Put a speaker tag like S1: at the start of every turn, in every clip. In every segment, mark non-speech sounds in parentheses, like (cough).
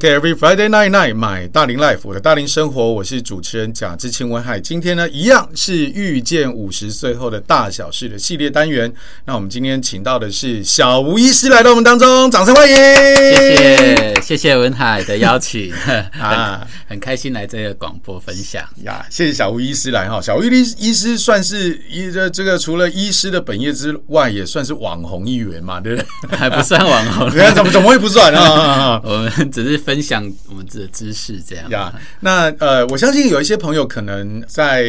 S1: OK，Every Friday night night，买大龄 life，我的大龄生活，我是主持人贾志清文海。今天呢，一样是遇见五十岁后的大小事的系列单元。那我们今天请到的是小吴医师来到我们当中，掌声欢迎！
S2: 谢谢，谢谢文海的邀请 (laughs) 啊，很开心来这个广播分享
S1: 呀。谢谢小吴医师来哈，小吴医医师算是一这这个除了医师的本业之外，也算是网红一员嘛，对不对？(laughs)
S2: 还不算
S1: 网红，(laughs) 怎么怎么会不算啊？
S2: 我们只是。分享我们的知识，这样
S1: 呀。那呃，我相信有一些朋友可能在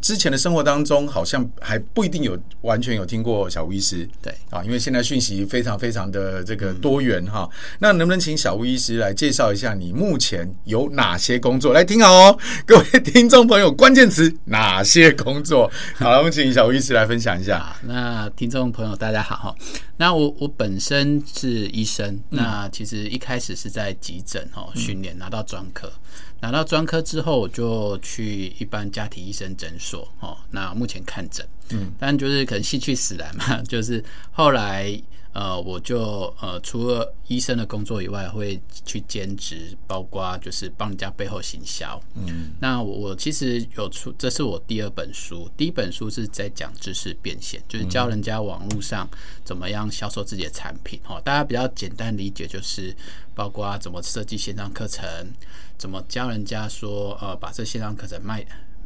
S1: 之前的生活当中，好像还不一定有完全有听过小吴医师。
S2: 对
S1: 啊，因为现在讯息非常非常的这个多元哈。那能不能请小吴医师来介绍一下你目前有哪些工作？来听好哦，各位听众朋友，关键词哪些工作？好了，我们请小吴医师来分享一下。
S2: 那听众朋友大家好哈。那我我本身是医生，那其实一开始是在急诊哦训练，拿到专科，拿到专科之后我就去一般家庭医生诊所哦，那目前看诊，嗯，但就是可能兴趣使然嘛，(laughs) 就是后来。呃，我就呃，除了医生的工作以外，会去兼职，包括就是帮人家背后行销。嗯，那我，我其实有出，这是我第二本书。第一本书是在讲知识变现，就是教人家网络上怎么样销售自己的产品。哦，大家比较简单理解，就是包括怎么设计线上课程，怎么教人家说呃，把这线上课程卖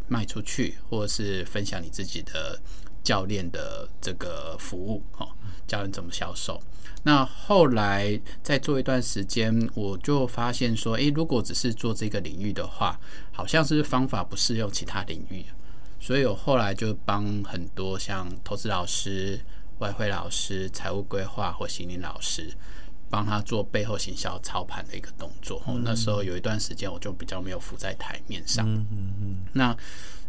S2: 卖出去，或者是分享你自己的教练的这个服务。哦。教人怎么销售。那后来再做一段时间，我就发现说，诶，如果只是做这个领域的话，好像是方法不适用其他领域。所以我后来就帮很多像投资老师、外汇老师、财务规划或心理老师，帮他做背后行销操盘的一个动作。嗯、那时候有一段时间，我就比较没有浮在台面上。嗯嗯嗯。那。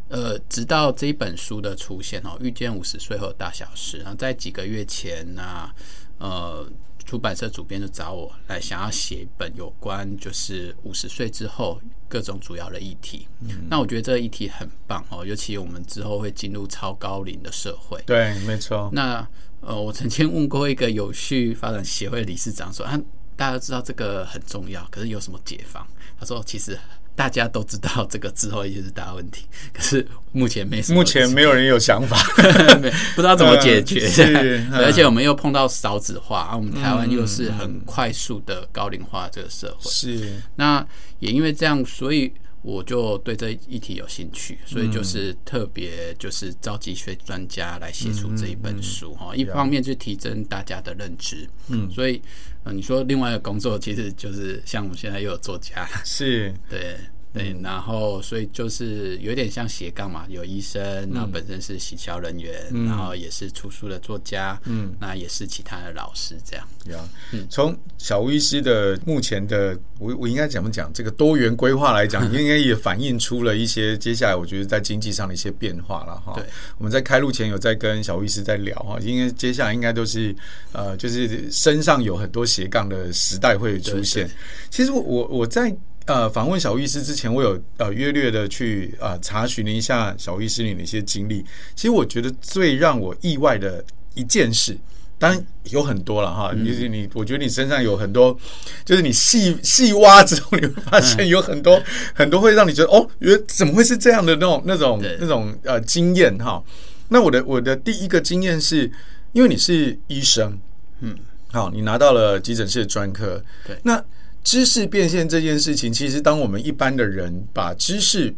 S2: 呃，直到这一本书的出现哦，遇见五十岁后的大小事。然后在几个月前呢，呃，出版社主编就找我来，想要写一本有关就是五十岁之后各种主要的议题。嗯，那我觉得这个议题很棒哦，尤其我们之后会进入超高龄的社会。
S1: 对，没错。
S2: 那呃，我曾经问过一个有序发展协会理事长说，啊，大家都知道这个很重要，可是有什么解放？他说，其实。大家都知道这个之后也是大问题，(laughs) 可是目前没什么，
S1: 目前没有人有想法，(laughs)
S2: 不知道怎么解决。(laughs) 而且我们又碰到少子化，啊，我们台湾又是很快速的高龄化这个社会，
S1: 是。
S2: 那也因为这样，所以。我就对这一题有兴趣，所以就是特别就是召集一些专家来写出这一本书哈。一方面就提升大家的认知，嗯，所以呃，你说另外一个工作其实就是像我们现在又有作家，
S1: 是
S2: 对。对，然后所以就是有点像斜杠嘛，有医生，然后本身是洗桥人员，嗯、然后也是出书的作家，嗯，那也是其他的老师这样。
S1: 有，嗯，从小吴医师的目前的，我我应该怎么讲？这个多元规划来讲，(laughs) 应该也反映出了一些接下来我觉得在经济上的一些变化了哈。对，我们在开录前有在跟小吴医师在聊哈，因为接下来应该都是呃，就是身上有很多斜杠的时代会出现。其实我我我在。呃，访问小医师之前，我有呃约略的去啊、呃、查询了一下小医师你的一些经历。其实我觉得最让我意外的一件事，当然有很多了哈。就是你，我觉得你身上有很多，就是你细细挖之后，你会发现有很多 (laughs) 很多会让你觉得哦，原来怎么会是这样的那种那种那种呃经验哈。那我的我的第一个经验是，因为你是医生，嗯，好，你拿到了急诊室的专科，对，那。知识变现这件事情，其实当我们一般的人把知识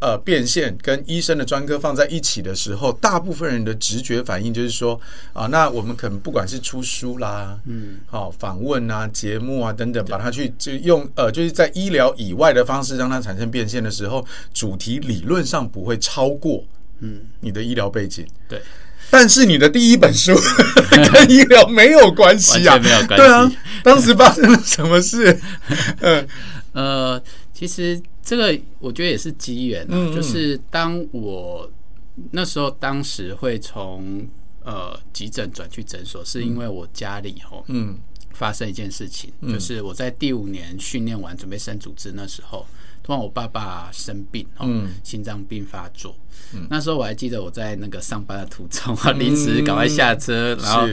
S1: 呃变现跟医生的专科放在一起的时候，大部分人的直觉反应就是说啊，那我们可能不管是出书啦，嗯，好访问啊、节目啊等等，把它去就用呃，就是在医疗以外的方式让它产生变现的时候，主题理论上不会超过嗯。你的医疗背景，
S2: 对。
S1: 但是你的第一本书 (laughs) 跟医疗没有关系啊，
S2: 没有关系。
S1: 对啊，当时发生了什么事？嗯 (laughs)
S2: 呃，其实这个我觉得也是机缘啊，就是当我那时候当时会从呃急诊转去诊所，是因为我家里吼，嗯，发生一件事情，就是我在第五年训练完准备升主治那时候，突然我爸爸生病，嗯，心脏病发作。那时候我还记得我在那个上班的途中啊，(laughs) 临时赶快下车，然后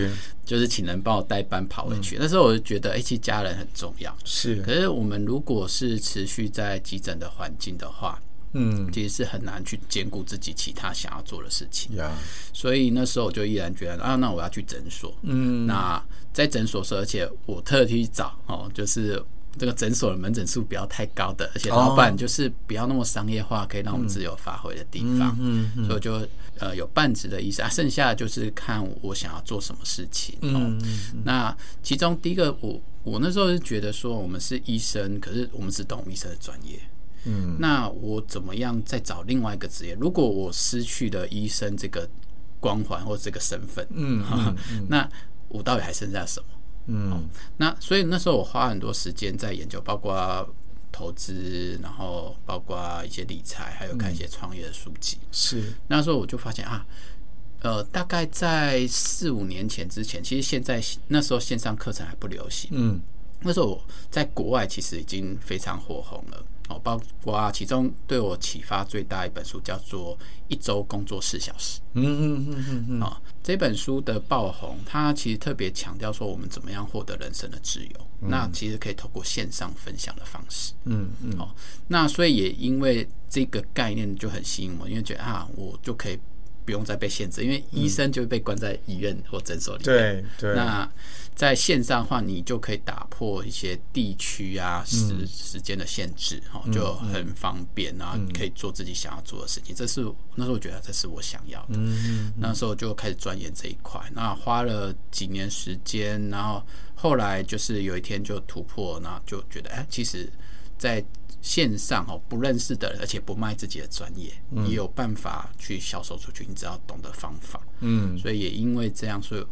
S2: 就是请人帮我代班跑回去。那时候我就觉得，哎，其实家人很重要。
S1: 是，
S2: 可是我们如果是持续在急诊的环境的话，嗯，其实是很难去兼顾自己其他想要做的事情。呀，所以那时候我就毅然决然啊，那我要去诊所。嗯，那在诊所时，而且我特地找哦，就是这个诊所的门诊数不要太高的，而且老板就是不要那么商业化，可以让我们自由发挥的地方。嗯，所以就呃有半职的意思啊，剩下的就是看我想要做什么事情。嗯，那其中第一个，我我那时候是觉得说，我们是医生，可是我们只懂医生的专业。嗯，那我怎么样再找另外一个职业？如果我失去了医生这个光环或这个身份，嗯，嗯，嗯，(laughs) 那我到底还剩下什么？嗯，那所以那时候我花很多时间在研究，包括投资，然后包括一些理财，还有看一些创业的书籍。是那时候我就发现啊，呃，大概在四五年前之前，其实现在那时候线上课程还不流行。嗯，那时候我在国外其实已经非常火红了。哦，包括其中对我启发最大一本书叫做《一周工作四小时》。嗯嗯嗯嗯嗯。啊，这本书的爆红，它其实特别强调说我们怎么样获得人生的自由。嗯、那其实可以透过线上分享的方式。嗯嗯。哦，那所以也因为这个概念就很吸引我，因为觉得啊，我就可以不用再被限制，因为医生就会被关在医院或诊所里面。对对。那在线上的话，你就可以打破一些地区啊时时间的限制，哈，就很方便，然后可以做自己想要做的事情。这是那时候我觉得这是我想要的，那时候就开始钻研这一块。那花了几年时间，然后后来就是有一天就突破，然后就觉得，哎，其实在线上哦，不认识的人，而且不卖自己的专业，也有办法去销售出去。你只要懂得方法，嗯，所以也因为这样，所以。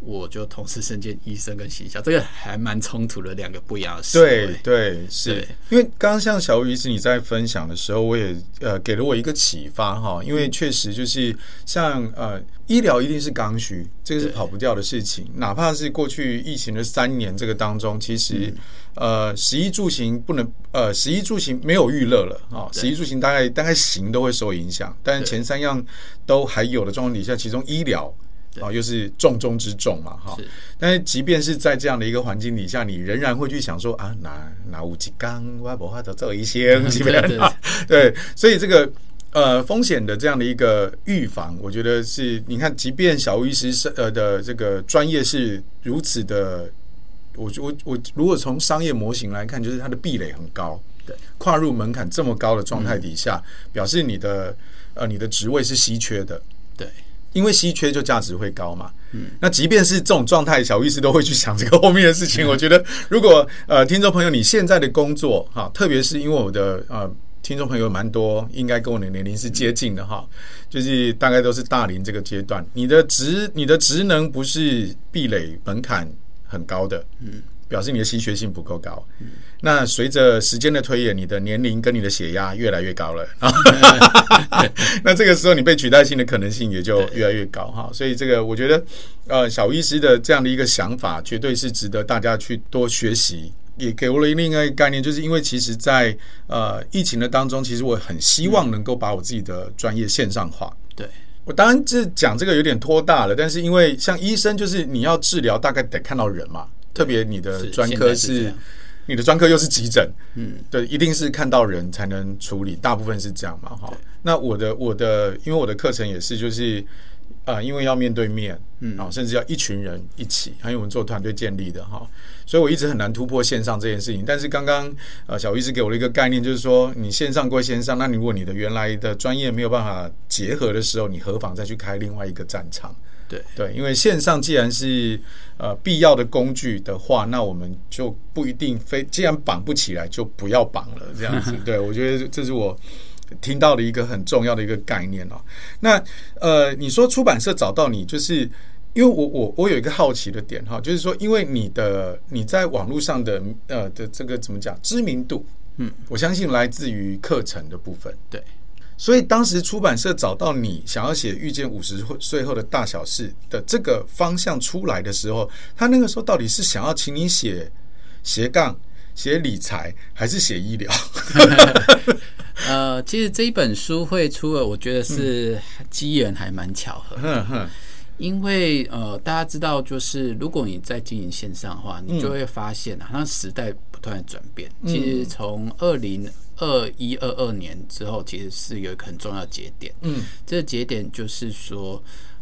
S2: 我就同时身兼医生跟行销，这个还蛮冲突的两个不一样的事。
S1: 对对，是对因为刚刚像小武医师你在分享的时候，我也呃给了我一个启发哈，因为确实就是像呃医疗一定是刚需，这个是跑不掉的事情，哪怕是过去疫情的三年这个当中，其实、嗯、呃食衣住行不能呃食衣住行没有预热了啊，食衣对住行大概大概行都会受影响，但是前三样都还有的状况底下，其中医疗。啊，又是重中之重嘛，哈。是。但是即便是在这样的一个环境底下，你仍然会去想说啊，哪哪五几缸，我不怕都走一些，基本上对。所以这个呃风险的这样的一个预防，我觉得是你看，即便小吴医师是呃的这个专业是如此的，我我我如果从商业模型来看，就是它的壁垒很高，对，跨入门槛这么高的状态底下，嗯、表示你的呃你的职位是稀缺的，对。因为稀缺就价值会高嘛，嗯，那即便是这种状态，小医师都会去想这个后面的事情。(laughs) 我觉得，如果呃，听众朋友你现在的工作哈，特别是因为我的呃，听众朋友蛮多，应该跟我的年龄是接近的哈，就是大概都是大龄这个阶段，你的职你的职能不是壁垒门槛很高的，嗯。表示你的稀缺性不够高，那随着时间的推演，你的年龄跟你的血压越来越高了，(laughs) (laughs) 那这个时候你被取代性的可能性也就越来越高哈。所以这个我觉得，呃，小医师的这样的一个想法，绝对是值得大家去多学习，也给我了另外一个概念，就是因为其实在呃疫情的当中，其实我很希望能够把我自己的专业线上化。对，我当然这讲这个有点拖大了，但是因为像医生，就是你要治疗，大概得看到人嘛。特别你的专科是，是你的专科又是急诊，嗯，对，一定是看到人才能处理，大部分是这样嘛，哈。那我的我的，因为我的课程也是，就是啊、呃，因为要面对面，嗯，啊，甚至要一群人一起，还有我们做团队建立的哈，所以我一直很难突破线上这件事情。但是刚刚呃，小医师给我了一个概念，就是说你线上归线上，那你如果你的原来的专业没有办法结合的时候，你何妨再去开另外一个战场？对对，因为线上既然是呃必要的工具的话，那我们就不一定非既然绑不起来，就不要绑了这样子。(laughs) 对，我觉得这是我听到了一个很重要的一个概念哦。那呃，你说出版社找到你，就是因为我我我有一个好奇的点哈，就是说因为你的你在网络上的呃的这个怎么讲知名度，嗯，我相信来自于课程的部分。对，所以当时出版社找到你想要写遇见五十岁后的大小事的这个方向出来的时候，他那个时候到底是想要请你写斜杠、写理财，还是写医疗？(laughs)
S2: 呃，其实这一本书会出了，我觉得是机缘还蛮巧合的。因为呃，大家知道，就是如果你在经营线上的话，你就会发现啊，那时代不断的转变。其实从二零二一二二年之后，其实是有一个很重要的节点。嗯，这个节点就是说，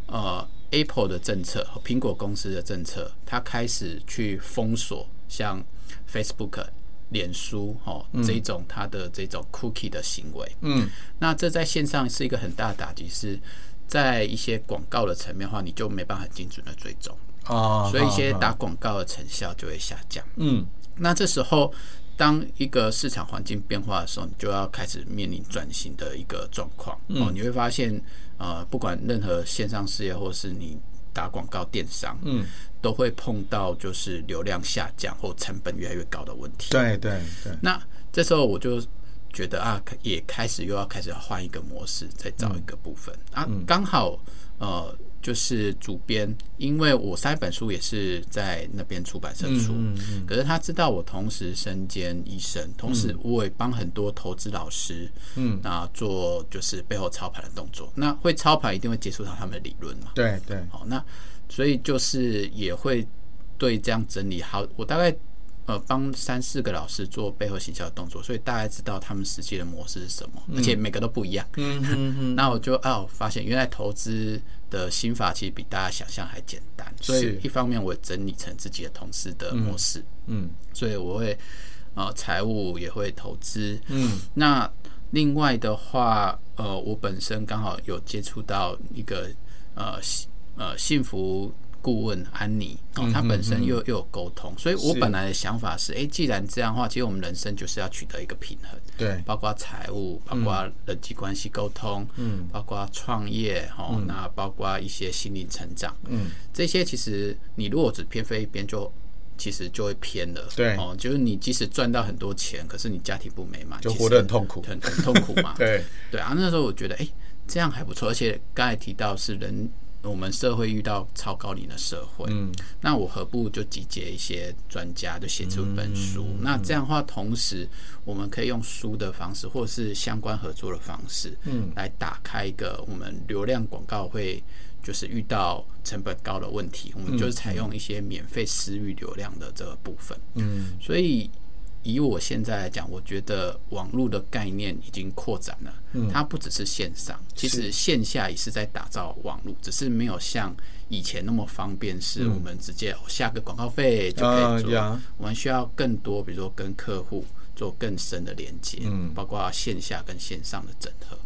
S2: 呃，Apple 的政策，苹果公司的政策，它开始去封锁像 Facebook、脸书哦这种它的这种 Cookie 的行为。嗯，那这在线上是一个很大的打击，是在一些广告的层面的话，你就没办法精准的追踪哦，所以一些打广告的成效就会下降。嗯，那这时候。当一个市场环境变化的时候，你就要开始面临转型的一个状况哦。你会发现，呃，不管任何线上事业，或是你打广告电商，嗯，都会碰到就是流量下降或成本越来越高的问题。
S1: 对对对。
S2: 那这时候我就觉得啊，也开始又要开始换一个模式，再找一个部分啊，刚好呃。就是主编，因为我三本书也是在那边出版社出，嗯嗯嗯、可是他知道我同时身兼医生，同时我也帮很多投资老师，嗯，啊做就是背后操盘的动作。那会操盘一定会接触到他们的理论嘛？
S1: 对对。
S2: 好，那所以就是也会对这样整理好，我大概。呃，帮三四个老师做背后行销的动作，所以大概知道他们实际的模式是什么，而且每个都不一样。嗯嗯嗯。(laughs) 那我就哦，发现原来投资的心法其实比大家想象还简单。所以一方面我整理成自己的同事的模式。嗯。所以我会呃财务也会投资。嗯。那另外的话，呃，我本身刚好有接触到一个呃呃幸福。顾问安妮哦，她本身又又有沟通，所以我本来的想法是，哎，既然这样的话，其实我们人生就是要取得一个平衡，对，包括财务，包括人际关系沟通，嗯，包括创业，哦，那包括一些心灵成长，嗯，这些其实你如果只偏飞一边，就其实就会偏了，对，哦，就是你即使赚到很多钱，可是你家庭不美满，
S1: 就活得很痛苦，
S2: 很很痛苦嘛，(laughs) 对。对啊，那时候我觉得，哎，这样还不错，而且刚才提到是人。我们社会遇到超高龄的社会，嗯，那我何不就集结一些专家，就写出一本书？嗯、那这样的话，同时我们可以用书的方式，或是相关合作的方式，嗯，来打开一个我们流量广告会就是遇到成本高的问题，我们就是采用一些免费私域流量的这个部分，嗯，所以。以我现在来讲，我觉得网络的概念已经扩展了。它不只是线上，其实线下也是在打造网络，只是没有像以前那么方便，是我们直接下个广告费就可以做。我们需要更多，比如说跟客户做更深的连接，包括线下跟线上的整合。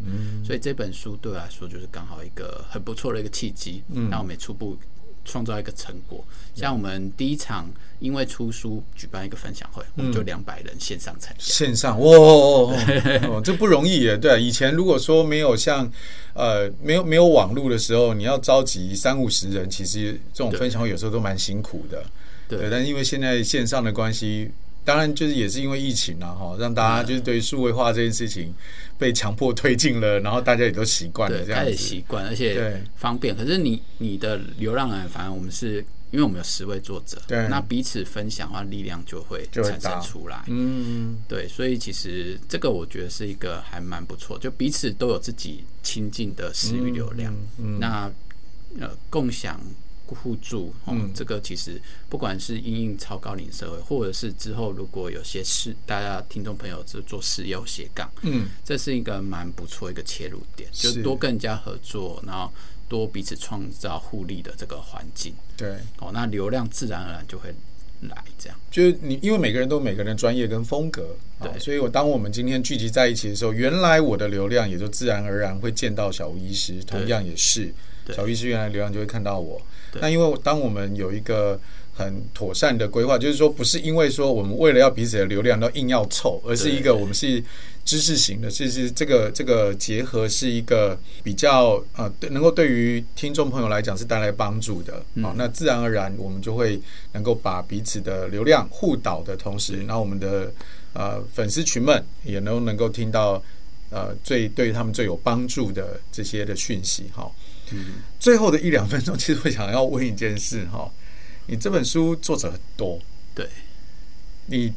S2: 所以这本书对我来说就是刚好一个很不错的一个契机。那我们也初步。创造一个成果，像我们第一场因为出书举办一个分享会，我们就两百人线上参加。
S1: 线上哇哦，哦，(laughs) 这不容易耶。对，以前如果说没有像呃没有没有网络的时候，你要召集三五十人，其实这种分享会有时候都蛮辛苦的。对，但是因为现在线上的关系。当然，就是也是因为疫情啊，哈，让大家就是对于数位化这件事情被强迫推进了，然后大家也都习惯了这样子，
S2: 开始习惯，而且方便。可是你你的流浪人，反正我们是因为我们有十位作者，对，那彼此分享的话，力量就会产生出来。嗯，对，所以其实这个我觉得是一个还蛮不错，就彼此都有自己亲近的私域流量，嗯，那呃共享。互助，嗯，这个其实不管是因应超高龄社会，或者是之后如果有些事，大家听众朋友就做事业斜杠，嗯，这是一个蛮不错一个切入点，就多跟人家合作，然后多彼此创造互利的这个环境，对，哦，那流量自然而然就会来，这样，
S1: 就是你因为每个人都有每个人的专业跟风格，对，所以我当我们今天聚集在一起的时候，原来我的流量也就自然而然会见到小吴医师，同样也是。小医师原来流量就会看到我，那因为当我们有一个很妥善的规划，就是说不是因为说我们为了要彼此的流量都硬要凑，而是一个我们是知识型的，其实这个这个结合是一个比较呃能够对于听众朋友来讲是带来帮助的啊，那自然而然我们就会能够把彼此的流量互导的同时，那我们的呃粉丝群们也能能够听到。呃最对他们最有帮助的这些的讯息哈。嗯，最后的一两分钟，其实我想要问一件事哈，你这本书作者很多，
S2: 对，
S1: 你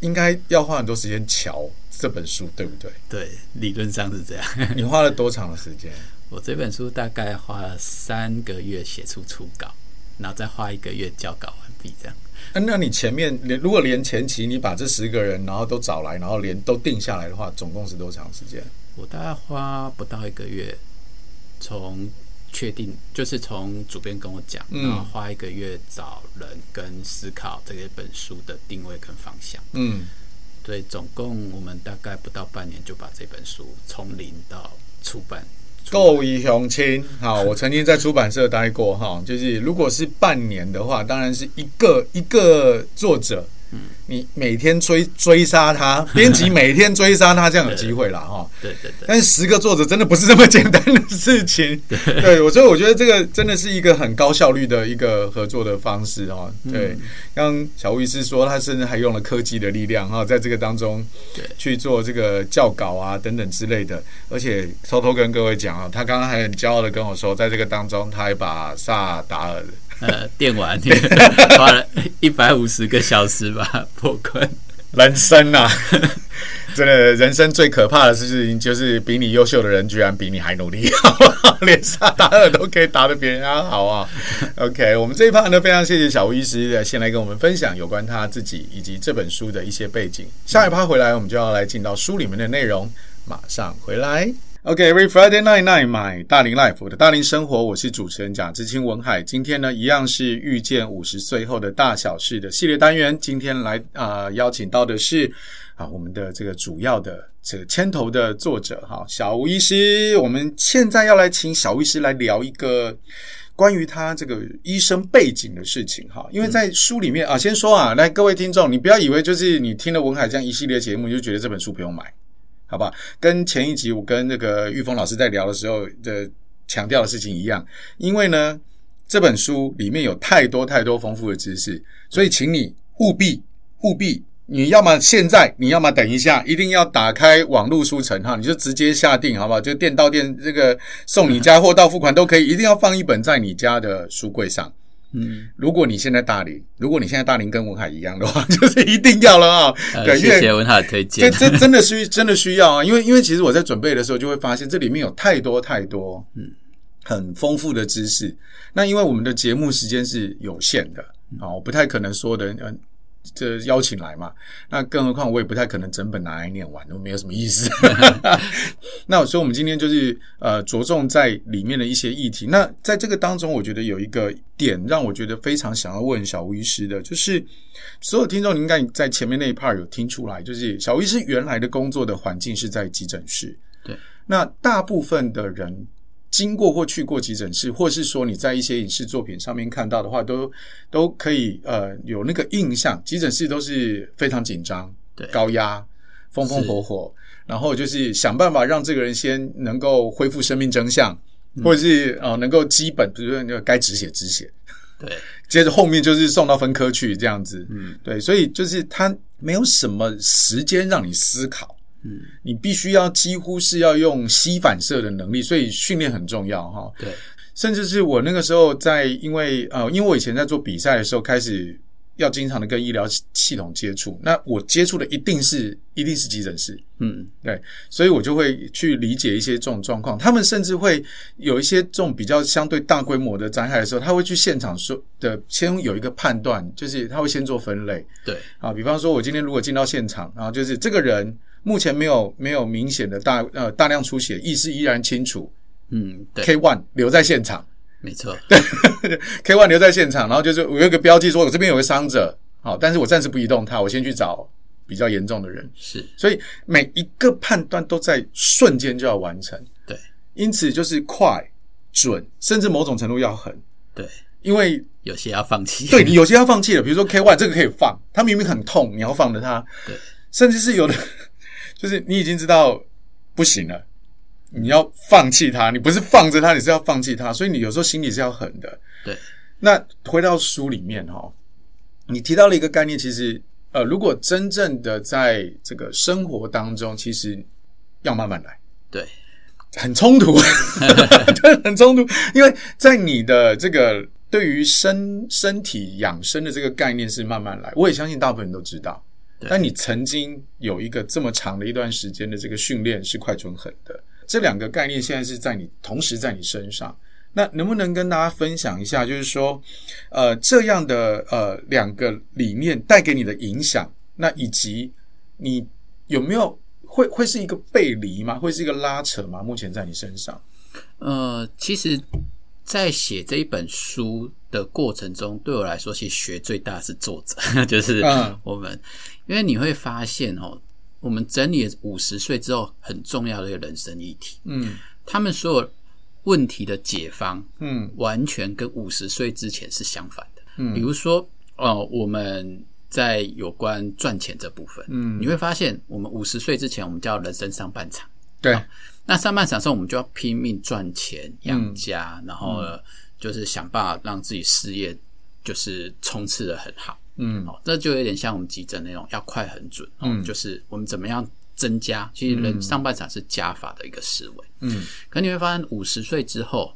S1: 应该要花很多时间瞧这本书，对不对？
S2: 对，理论上是这样。(laughs)
S1: 你花了多长的时间？
S2: 我这本书大概花了三个月写出初稿，然后再花一个月交稿完毕，这样。
S1: 那那你前面连如果连前期你把这十个人然后都找来，然后连都定下来的话，总共是多长时间？
S2: 我大概花不到一个月，从确定就是从主编跟我讲，然后花一个月找人跟思考这一本书的定位跟方向。嗯，对，总共我们大概不到半年就把这本书从零到出版。
S1: 够一雄亲，好，(laughs) 我曾经在出版社待过哈，就是如果是半年的话，当然是一个一个作者。你每天追追杀他，编辑每天追杀他，这样有机会了哈。
S2: 对对对。
S1: 但是十个作者真的不是这么简单的事情。(laughs) 对，我所以我觉得这个真的是一个很高效率的一个合作的方式哦。对，刚小吴医师说，他甚至还用了科技的力量哈，在这个当中去做这个校稿啊等等之类的。而且偷偷跟各位讲啊，他刚刚还很骄傲的跟我说，在这个当中，他还把萨达尔。
S2: 呃，电玩 (laughs) 花了一百五十个小时吧破关。
S1: 人生啊，真的，人生最可怕的事情就是比你优秀的人居然比你还努力，(laughs) 好不好？连萨达尔都可以打得比人家好啊。OK，我们这一趴呢，非常谢谢小吴医师先来跟我们分享有关他自己以及这本书的一些背景。下一趴回来，我们就要来进到书里面的内容，马上回来。OK，Every、okay, Friday night night，买大龄 life 我的大龄生活，我是主持人贾志清文海。今天呢，一样是遇见五十岁后的大小事的系列单元。今天来啊、呃，邀请到的是啊，我们的这个主要的这个牵头的作者哈，小吴医师。我们现在要来请小吴医师来聊一个关于他这个医生背景的事情哈。因为在书里面啊，先说啊，来各位听众，你不要以为就是你听了文海这样一系列节目，就觉得这本书不用买。好吧，跟前一集我跟那个玉峰老师在聊的时候的强调的事情一样，因为呢，这本书里面有太多太多丰富的知识，所以请你务必务必，你要么现在，你要么等一下，一定要打开网络书城哈，你就直接下订，好不好？就店到店这个送你家货到付款都可以，一定要放一本在你家的书柜上。嗯，如果你现在大龄，如果你现在大龄跟文海一样的话，(laughs) 就是一定要了啊、哦！
S2: 呃、对，谢谢文海的推荐。
S1: 这这真的需真的需要啊！因为因为其实我在准备的时候就会发现，这里面有太多太多嗯很丰富的知识。那因为我们的节目时间是有限的啊，我不太可能说的嗯。这邀请来嘛，那更何况我也不太可能整本拿来念完，都没有什么意思。(laughs) 那所以，我们今天就是呃着重在里面的一些议题。那在这个当中，我觉得有一个点让我觉得非常想要问小吴医师的，就是所有听众，你应该在前面那一 part 有听出来，就是小吴医师原来的工作的环境是在急诊室。
S2: 对，
S1: 那大部分的人。经过或去过急诊室，或是说你在一些影视作品上面看到的话，都都可以呃有那个印象。急诊室都是非常紧张、对。高压、风风火火，然后就是想办法让这个人先能够恢复生命真相，嗯、或者是呃能够基本，比如说那个该止血止血，
S2: 对，(laughs)
S1: 接着后面就是送到分科去这样子，嗯，对，所以就是他没有什么时间让你思考。嗯，你必须要几乎是要用吸反射的能力，所以训练很重要哈。
S2: 对，
S1: 甚至是我那个时候在，因为呃，因为我以前在做比赛的时候，开始要经常的跟医疗系统接触，那我接触的一定是一定是急诊室。嗯，对，所以我就会去理解一些这种状况。他们甚至会有一些这种比较相对大规模的灾害的时候，他会去现场说的，先有一个判断，就是他会先做分类。
S2: 对，
S1: 啊，比方说我今天如果进到现场，然后就是这个人。目前没有没有明显的大呃大量出血，意识依然清楚。
S2: 嗯，对
S1: ，K one 留在现场，
S2: 没错。
S1: 对，(laughs) K one 留在现场，然后就是我有一个标记说，我这边有个伤者，好，但是我暂时不移动他，我先去找比较严重的人。
S2: 是，
S1: 所以每一个判断都在瞬间就要完成。
S2: 对，
S1: 因此就是快、准，甚至某种程度要狠。
S2: 对，
S1: 因为
S2: 有些要放弃。
S1: 对，你有些要放弃了，比如说 K one 这个可以放，他明明很痛，你要放着他。
S2: 对，
S1: 甚至是有的。就是你已经知道不行了，你要放弃它，你不是放着它，你是要放弃它，所以你有时候心里是要狠的。
S2: 对，
S1: 那回到书里面哈，你提到了一个概念，其实呃，如果真正的在这个生活当中，其实要慢慢来。
S2: 对，
S1: 很冲突，(laughs) 对，很冲突，因为在你的这个对于身身体养生的这个概念是慢慢来，我也相信大部分人都知道。但你曾经有一个这么长的一段时间的这个训练是快准狠的，这两个概念现在是在你同时在你身上，那能不能跟大家分享一下？就是说，呃，这样的呃两个理念带给你的影响，那以及你有没有会会是一个背离吗？会是一个拉扯吗？目前在你身上？
S2: 呃，其实。在写这一本书的过程中，对我来说，其实学最大的是作者，(laughs) 就是我们，嗯、因为你会发现哦，我们整理五十岁之后很重要的一个人生议题，嗯，他们所有问题的解方，嗯，完全跟五十岁之前是相反的，嗯，比如说哦，我们在有关赚钱这部分，嗯，你会发现，我们五十岁之前，我们叫人生上半场，
S1: 对。
S2: 那上半场的时候，我们就要拼命赚钱养家，嗯、然后就是想办法让自己事业就是冲刺的很好。嗯，哦，这就有点像我们急诊那种要快很准。嗯，就是我们怎么样增加？其实人上半场是加法的一个思维。嗯，可你会发现五十岁之后，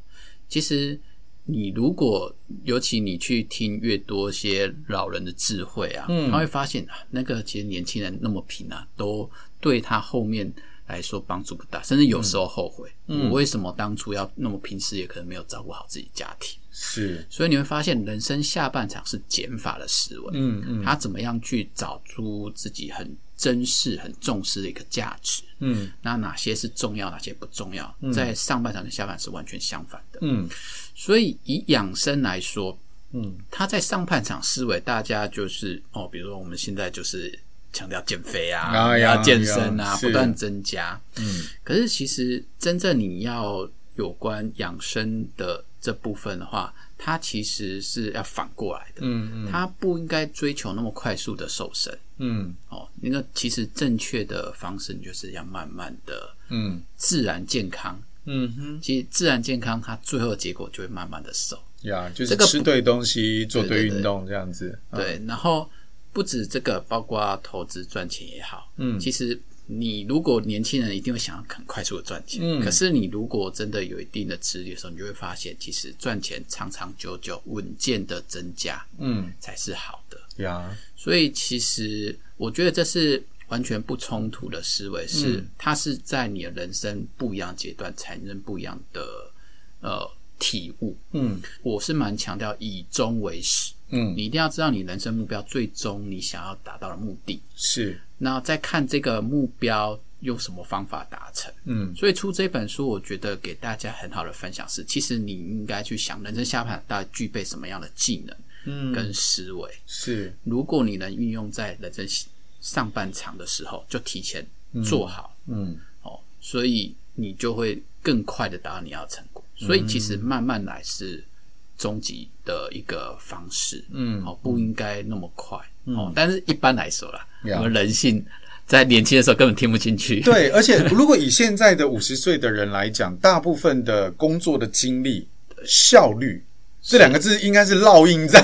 S2: 其实你如果尤其你去听越多些老人的智慧啊，嗯，他会发现啊，那个其实年轻人那么拼啊，都对他后面。来说帮助不大，甚至有时候后悔，嗯、我为什么当初要那么拼事业，可能没有照顾好自己家庭。
S1: 是，
S2: 所以你会发现，人生下半场是减法的思维。嗯嗯，他怎么样去找出自己很珍视、很重视的一个价值？嗯，那哪些是重要，哪些不重要？嗯、在上半场跟下半场是完全相反的。嗯，所以以养生来说，嗯，他在上半场思维，大家就是哦，比如说我们现在就是。强调减肥啊，啊要健身啊，不断增加。嗯，可是其实真正你要有关养生的这部分的话，它其实是要反过来的。嗯嗯，它不应该追求那么快速的瘦身。嗯，哦，那个其实正确的方式，你就是要慢慢的，嗯，自然健康。嗯哼，其实自然健康，它最后的结果就会慢慢的瘦。呀，就是吃对东西，做对运动这样子。对，然后。不止这个，包括投资赚钱也好，嗯，其实你如果年轻人一定会想要很快速的赚钱，嗯，可是你如果真的有一定的资历的时候，你就会发现，其实赚钱长长久久、稳健的增加，嗯，才是好的呀。嗯、所以其实我觉得这是完全不冲突的思维，是、嗯、它是在你的人生不一样阶段产生不一样的呃体悟。嗯，我是蛮强调以终为始。嗯，你一定要知道你人生目标最终你想要达到的目的。是，那再看这个目标用什么方法达成。嗯，所以出这本书，我觉得给大家很好的分享是，其实你应该去想人生下半场大概具备什么样的技能，嗯，跟思维。是。如果你能运用在人生上半场的时候，就提前做好，嗯，哦，所以你就会更快的达到你要成果。所以其实慢慢来是。终极的一个方式，嗯，哦，不应该那么快，嗯、哦，但是一般来说啦，嗯、我们人性在年轻的时候根本听不进去，
S1: 对，而且 (laughs) 如果以现在的五十岁的人来讲，大部分的工作的精力、效率这两个字应该是烙印在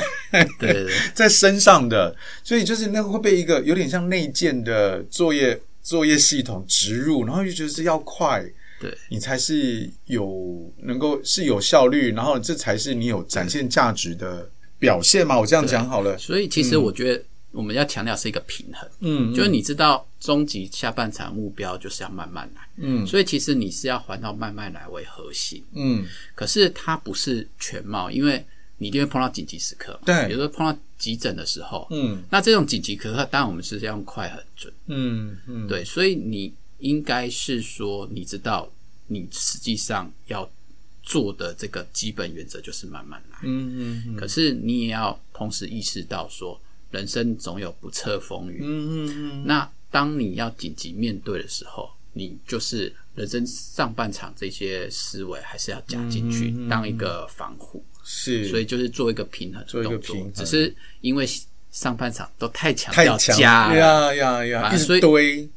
S1: 对。(laughs) 在身上的，所以就是那个会被一个有点像内建的作业作业系统植入，然后就觉得是要快。对，你才是有能够是有效率，然后这才是你有展现价值的表现嘛？我这样讲好了。
S2: 所以其实我觉得我们要强调是一个平衡，嗯，就是你知道终极下半场目标就是要慢慢来，嗯，所以其实你是要环到慢慢来为核心，嗯，可是它不是全貌，因为你一定会碰到紧急时刻，对，比如说碰到急诊的时候，嗯，那这种紧急时刻，当然我们是要用快很准，嗯嗯，对，所以你。应该是说，你知道，你实际上要做的这个基本原则就是慢慢来。嗯嗯嗯。可是你也要同时意识到，说人生总有不测风云。嗯嗯嗯。那当你要紧急面对的时候，你就是人生上半场这些思维还是要加进去，当一个防护。是。所以就是做一个平衡，做一个平衡。只是因为。上半场都太强调加呀呀呀，所以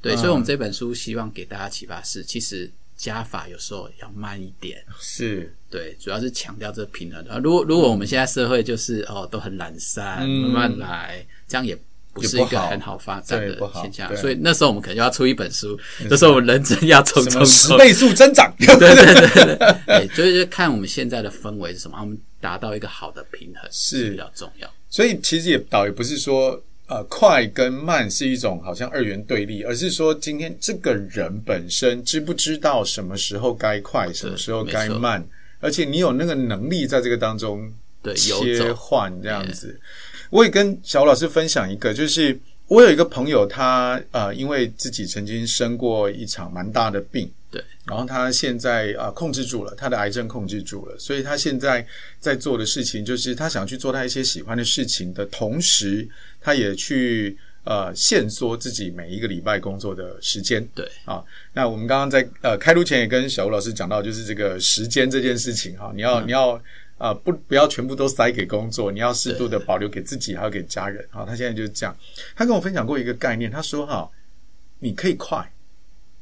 S2: 对，所以我们这本书希望给大家启发是，其实加法有时候要慢一点，是。对，主要是强调这平衡。的。如果如果我们现在社会就是哦都很懒散，慢慢来，这样也不是一个很好发展的现象，所以那时候我们可能要出一本书，那时候我们人真要从从
S1: 十倍速增长，(laughs)
S2: 对对对对，就是看我们现在的氛围是什么，我们达到一个好的平衡是比较重要。
S1: 所以其实也倒也不是说呃快跟慢是一种好像二元对立，而是说今天这个人本身知不知道什么时候该快，什么时候该慢，而且你有那个能力在这个当中对切换这样子。我也跟小老师分享一个，就是我有一个朋友他，他呃，因为自己曾经生过一场蛮大的病，
S2: 对，
S1: 然后他现在呃控制住了，他的癌症控制住了，所以他现在在做的事情就是他想去做他一些喜欢的事情的同时，他也去呃限缩自己每一个礼拜工作的时间，
S2: 对
S1: 啊。那我们刚刚在呃开录前也跟小吴老师讲到，就是这个时间这件事情哈，你要、嗯、你要。啊、呃，不，不要全部都塞给工作，你要适度的保留给自己，还有给家人。啊，他现在就是这样。他跟我分享过一个概念，他说：“哈，你可以快，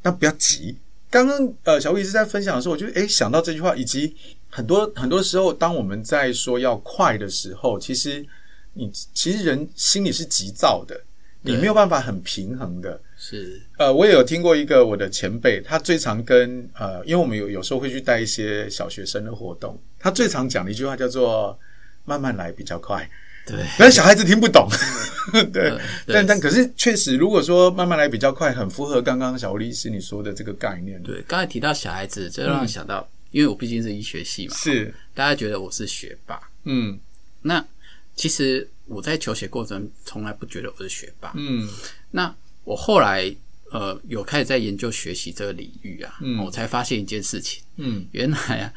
S1: 但不要急。”刚刚呃，小吴一直在分享的时候，我就诶想到这句话，以及很多很多时候，当我们在说要快的时候，其实你其实人心里是急躁的，你没有办法很平衡的。
S2: 是，
S1: 呃，我也有听过一个我的前辈，他最常跟呃，因为我们有有时候会去带一些小学生的活动，他最常讲的一句话叫做“慢慢来比较快”，
S2: 对，
S1: 但小孩子听不懂，(laughs) 对，对。但但可是确实，如果说慢慢来比较快，很符合刚刚小吴医师你说的这个概念。
S2: 对，刚才提到小孩子，就让我想到，嗯、因为我毕竟是医学系嘛，
S1: 是。
S2: 大家觉得我是学霸，
S1: 嗯，
S2: 那其实我在求学过程从来不觉得我是学霸，
S1: 嗯，
S2: 那。我后来呃有开始在研究学习这个领域啊，嗯、我才发现一件事情，
S1: 嗯，
S2: 原来啊，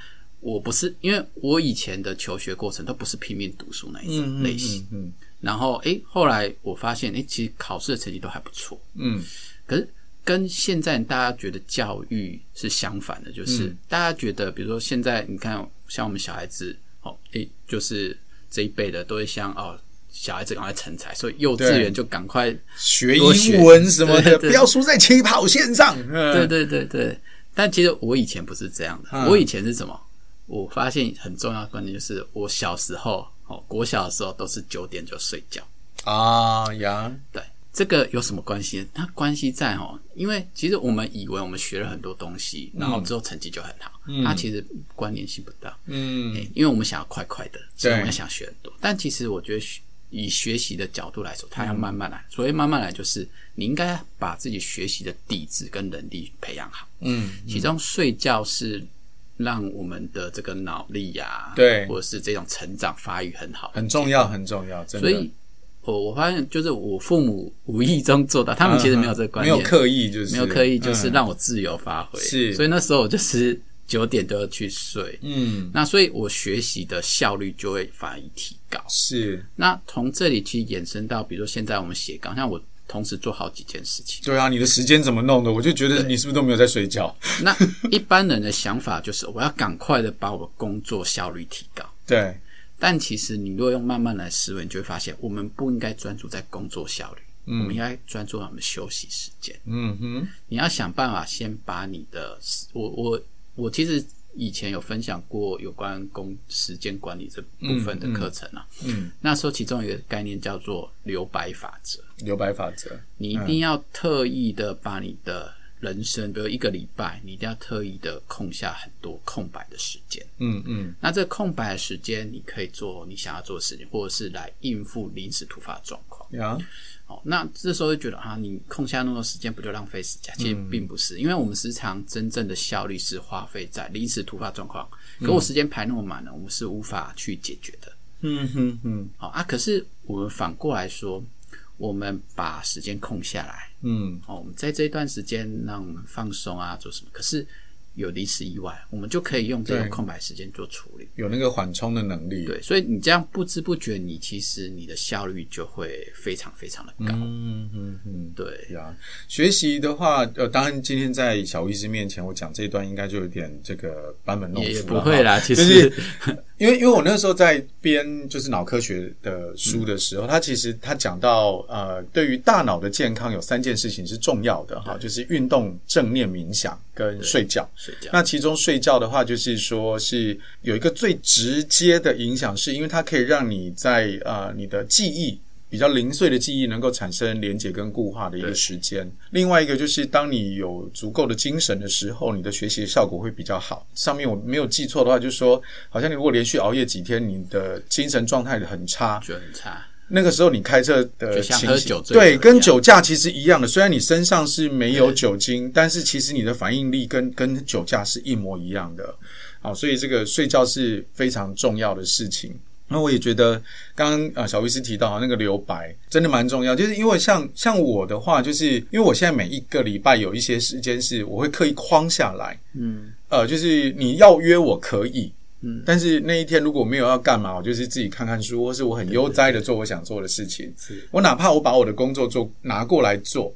S2: 我不是因为我以前的求学过程都不是拼命读书那一种类型，嗯，嗯嗯嗯。然后诶，后来我发现诶，其实考试的成绩都还不错，
S1: 嗯，
S2: 可是跟现在大家觉得教育是相反的，就是、嗯、大家觉得，比如说现在你看像我们小孩子，哦，诶，就是这一辈的都会像哦。小孩子赶快成才，所以幼稚园就赶快
S1: 学。英文什么的，不要输在起跑线上。
S2: 对对对对，但其实我以前不是这样的，嗯、我以前是什么？我发现很重要的观点就是，我小时候哦，国小的时候都是九点就睡觉
S1: 啊呀。
S2: 对，这个有什么关系？它关系在哦，因为其实我们以为我们学了很多东西，然后之后成绩就很好，嗯、它其实关联性不大。
S1: 嗯，
S2: 因为我们想要快快的，所以我们想学很多。但其实我觉得学。以学习的角度来说，它要慢慢来。嗯、所以慢慢来，就是你应该把自己学习的底子跟能力培养好。
S1: 嗯，
S2: 其中睡觉是让我们的这个脑力呀、啊，
S1: 对，
S2: 或者是这种成长发育很好，
S1: 很重要，很重要。真的。
S2: 所以，我我发现，就是我父母无意中做到，他们其实没有这个观念，
S1: 没有刻意，就是
S2: 没有刻意，就是让我自由发挥。是、嗯，所以那时候我就是。九点都要去睡，
S1: 嗯，
S2: 那所以我学习的效率就会反而提高。
S1: 是，
S2: 那从这里去延伸到，比如说现在我们斜杠，像我同时做好几件事情。
S1: 对啊，你的时间怎么弄的？我就觉得你是不是都没有在睡觉？
S2: 那一般人的想法就是，我要赶快的把我的工作效率提高。(laughs)
S1: 对，
S2: 但其实你如果用慢慢来思维，你就会发现，我们不应该专注在工作效率，嗯，我们应该专注在我们休息时间。
S1: 嗯哼，
S2: 你要想办法先把你的，我我。我其实以前有分享过有关工时间管理这部分的课程啊，
S1: 嗯，嗯，
S2: 那时候其中一个概念叫做留白法则。
S1: 留白法则，
S2: 你一定要特意的把你的人生，嗯、比如一个礼拜，你一定要特意的空下很多空白的时间。
S1: 嗯嗯，
S2: 那这空白的时间，你可以做你想要做的事情，或者是来应付临时突发状况。
S1: 呀。
S2: 好，那这时候就觉得啊，你空下那么多时间，不就浪费时间？其实并不是，嗯、因为我们时常真正的效率是花费在临时突发状况。可我时间排那么满呢，我们是无法去解决的。
S1: 嗯哼哼。
S2: 好啊，可是我们反过来说，我们把时间空下来，
S1: 嗯，
S2: 哦，我们在这一段时间让我们放松啊，做什么？可是。有临时意外，我们就可以用这个空白时间做处理，
S1: 有那个缓冲的能力。
S2: 对，所以你这样不知不觉，你其实你的效率就会非常非常的高。
S1: 嗯嗯嗯，
S2: 对
S1: 呀。学习的话，呃，当然今天在小吴医师面前，我讲这一段应该就有点这个班门弄斧了。
S2: 也不会啦，其实。
S1: 就是因为因为我那时候在编就是脑科学的书的时候，嗯、他其实他讲到呃，对于大脑的健康有三件事情是重要的哈，就是运动、正念、冥想跟睡觉。
S2: 睡觉。
S1: 那其中睡觉的话，就是说是有一个最直接的影响，是因为它可以让你在呃你的记忆比较零碎的记忆能够产生连结跟固化的一个时间。另外一个就是，当你有足够的精神的时候，你的学习效果会比较好。上面我没有记错的话，就是说，好像你如果连续熬夜几天，你的精神状态很差，
S2: 就很差。
S1: 那个时候你开车的情形，
S2: 喝酒
S1: 对，跟酒驾其实一样的。虽然你身上是没有酒精，但是其实你的反应力跟跟酒驾是一模一样的。好，所以这个睡觉是非常重要的事情。那我也觉得，刚刚啊小医师提到那个留白真的蛮重要，就是因为像像我的话，就是因为我现在每一个礼拜有一些时间是我会刻意框下来，嗯，呃，就是你要约我可以。嗯，但是那一天如果没有要干嘛，我就是自己看看书，或是我很悠哉的做我想做的事情。是我哪怕我把我的工作做拿过来做，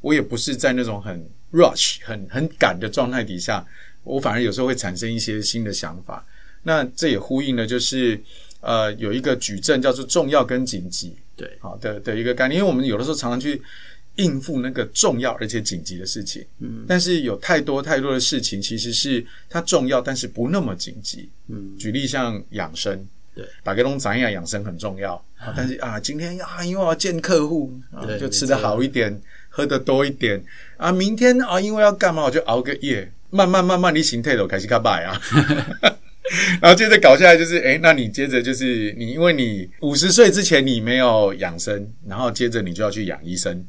S1: 我也不是在那种很 rush、很很赶的状态底下，我反而有时候会产生一些新的想法。那这也呼应了，就是呃，有一个矩阵叫做重要跟紧急，对，好的的一个概念，因为我们有的时候常常去。应付那个重要而且紧急的事情，嗯，但是有太多太多的事情，其实是它重要，但是不那么紧急，嗯。举例像养生，对，打个龙咱呀，养生很重要啊，(laughs) 但是啊，今天啊，因为我要见客户，啊，就吃得好一点，喝得多一点啊，明天啊，因为要干嘛，我就熬个夜，慢慢慢慢，你心态都开始卡摆啊。(laughs) 然后接着搞下来就是，诶，那你接着就是你，因为你五十岁之前你没有养生，然后接着你就要去养医生，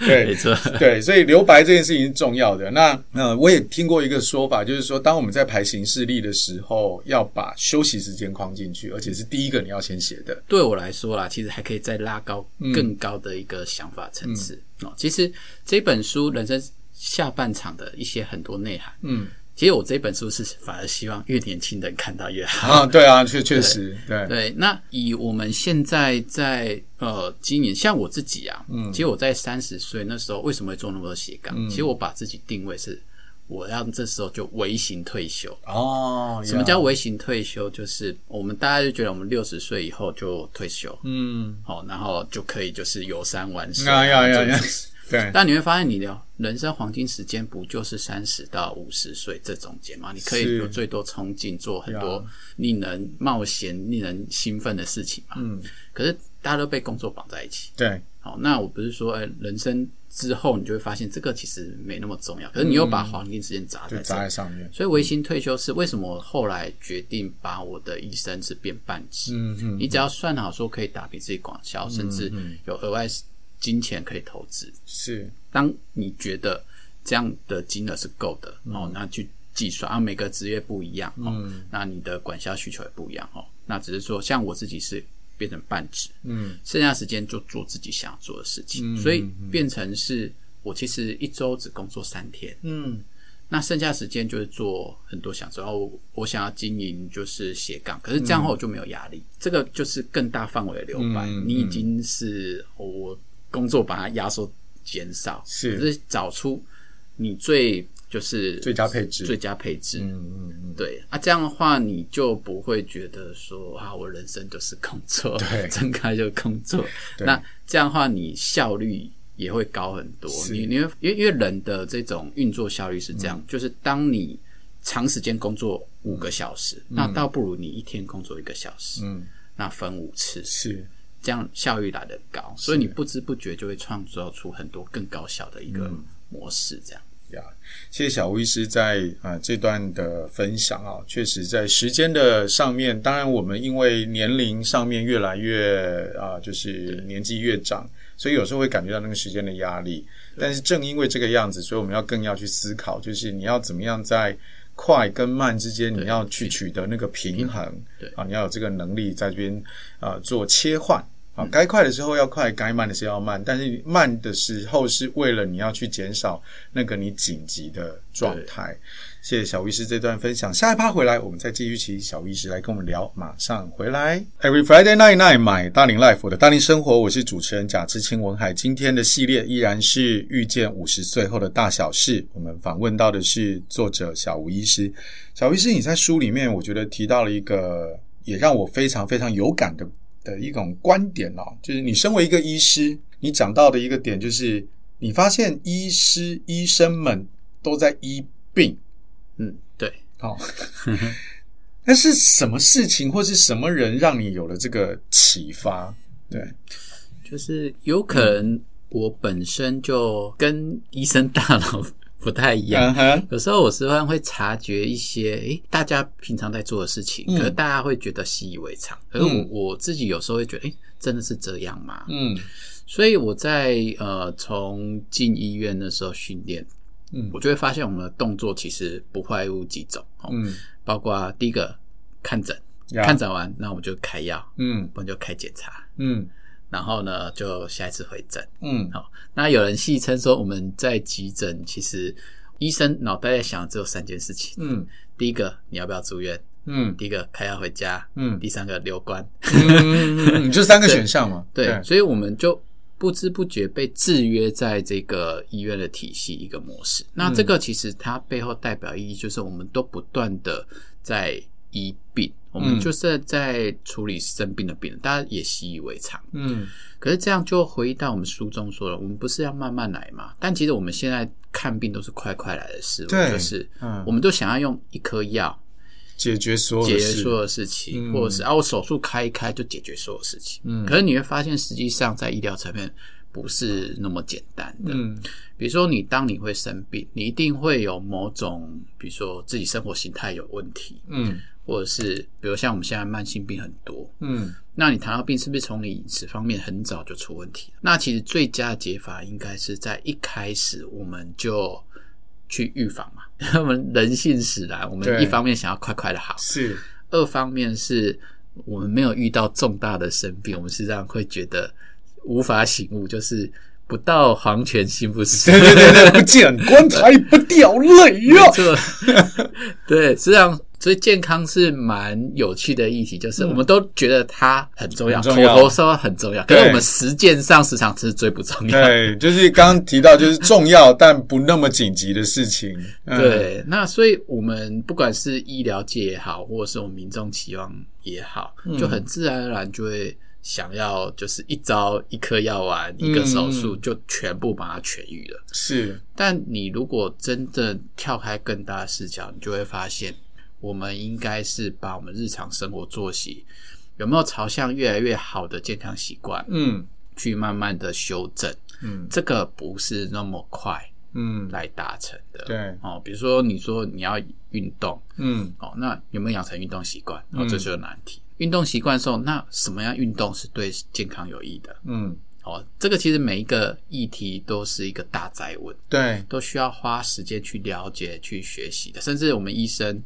S1: 对，没错，对，所以留白这件事情是重要的。那呃，我也听过一个说法，就是说，当我们在排行事历的时候，要把休息时间框进去，而且是第一个你要先写的。
S2: 对我来说啦，其实还可以再拉高更高的一个想法层次哦。其实这本书人生下半场的一些很多内涵，嗯。其实我这本书是反而希望越年轻的人看到越好
S1: 啊，对啊，确 (laughs) 确实，对
S2: 对。那以我们现在在呃今年，像我自己啊，嗯，其实我在三十岁那时候为什么会做那么多斜杠？嗯，其实我把自己定位是，我要这时候就微型退休哦。什么叫微型退休？就是我们大家就觉得我们六十岁以后就退休，嗯，好，然后就可以就是游山玩水。呀呀呀！
S1: 对，
S2: 但你会发现，你的人生黄金时间不就是三十到五十岁这中间吗？你可以有最多冲劲，做很多令人冒险、令人兴奋的事情嘛。嗯，可是大家都被工作绑在一起。
S1: 对，
S2: 好，那我不是说，哎，人生之后你就会发现这个其实没那么重要。可是你又把黄金时间砸在
S1: 砸在上面，
S2: 所以微型退休是为什么？我后来决定把我的一生是变半职。嗯嗯，你只要算好说可以打比自己广销，甚至有额外。金钱可以投资，
S1: 是。
S2: 当你觉得这样的金额是够的、嗯、哦，那去计算啊，每个职业不一样哦，嗯、那你的管销需求也不一样哦，那只是说像我自己是变成半职，嗯，剩下时间就做自己想做的事情，嗯、所以变成是我其实一周只工作三天，嗯，那剩下时间就是做很多想做，然后我想要经营就是斜杠，可是这样后我就没有压力，嗯、这个就是更大范围的留白，嗯、你已经是我。工作把它压缩减少，是，是找出你最就是
S1: 最佳配置，
S2: 最佳配置。嗯嗯嗯，对啊，这样的话你就不会觉得说啊，我人生就是工作，对，(laughs) 睁开就工作。那这样的话，你效率也会高很多。你你会因为因为人的这种运作效率是这样，嗯、就是当你长时间工作五个小时，嗯、那倒不如你一天工作一个小时，嗯，那分五次。是。这样效率来得高，所以你不知不觉就会创造出很多更高效的一个模式。这样
S1: 呀，谢谢小吴医师在啊、呃、这段的分享啊，确实在时间的上面，当然我们因为年龄上面越来越啊、呃，就是年纪越长，所以有时候会感觉到那个时间的压力。但是正因为这个样子，所以我们要更要去思考，就是你要怎么样在快跟慢之间，你要去取得那个平衡。对啊，你要有这个能力在这边啊、呃、做切换。啊，该快的时候要快，该慢的时候要慢，但是慢的时候是为了你要去减少那个你紧急的状态。谢谢小医师这段分享，下一趴回来我们再继续请小医师来跟我们聊。马上回来，Every Friday night night，my 大龄 life，我的大龄生活，我是主持人贾志清文海。今天的系列依然是遇见五十岁后的大小事，我们访问到的是作者小吴医师。小医师，你在书里面我觉得提到了一个也让我非常非常有感的。的一种观点哦，就是你身为一个医师，你讲到的一个点就是，你发现医师医生们都在医病，
S2: 嗯，对，
S1: 好，(laughs) 那是什么事情或是什么人让你有了这个启发？对，
S2: 就是有可能我本身就跟医生大脑不太一样，uh huh. 有时候我时常会察觉一些，诶，大家平常在做的事情，嗯、可是大家会觉得习以为常，可是我我自己有时候会觉得，诶，真的是这样吗？嗯，所以我在呃从进医院的时候训练。嗯，我就会发现我们的动作其实不外乎几种，嗯，包括第一个看诊，看诊完，那我们就开药，嗯，不然就开检查，嗯，然后呢就下一次回诊，嗯，好，那有人戏称说我们在急诊，其实医生脑袋在想只有三件事情，嗯，第一个你要不要住院，嗯，第一个开药回家，嗯，第三个留观，
S1: 嗯，就三个选项嘛，
S2: 对，所以我们就。不知不觉被制约在这个医院的体系一个模式，那这个其实它背后代表意义就是，我们都不断的在医病，我们就是在处理生病的病人，大家也习以为常。嗯，可是这样就回到我们书中说了，我们不是要慢慢来嘛？但其实我们现在看病都是快快来的事，对，就是，我们都想要用一颗药。
S1: 解决所有
S2: 解决所有事情，或者是啊，我手术开一开就解决所有事情。嗯，可是你会发现，实际上在医疗层面不是那么简单的。嗯，比如说你当你会生病，你一定会有某种，比如说自己生活形态有问题。嗯，或者是比如像我们现在慢性病很多。嗯，那你糖尿病是不是从你饮食方面很早就出问题？那其实最佳的解法应该是在一开始我们就。去预防嘛，(laughs) 我们人性使然，我们一方面想要快快的好，
S1: 是；
S2: 二方面是我们没有遇到重大的生病，我们实际上会觉得无法醒悟，就是不到黄泉心不死，
S1: 对对对对，不见棺材不掉泪呀，(laughs)
S2: 对，实际上。所以健康是蛮有趣的议题，就是我们都觉得它很重要，口头说很重要，可是我们实践上时常是最不重要。
S1: 对，(laughs) 就是刚刚提到，就是重要但不那么紧急的事情。
S2: 对，那所以我们不管是医疗界也好，或者是我们民众期望也好，就很自然而然就会想要，就是一招一颗药丸，一个手术就全部把它痊愈了。
S1: 是，
S2: 但你如果真的跳开更大的视角，你就会发现。我们应该是把我们日常生活作息有没有朝向越来越好的健康习惯，嗯，去慢慢的修正，嗯，这个不是那么快，嗯，来达成的，
S1: 对，
S2: 哦，比如说你说你要运动，嗯，哦，那有没有养成运动习惯？哦，这就是难题。运动习惯的时候，那什么样运动是对健康有益的？嗯，哦，这个其实每一个议题都是一个大灾问，
S1: 对，
S2: 都需要花时间去了解、去学习的，甚至我们医生。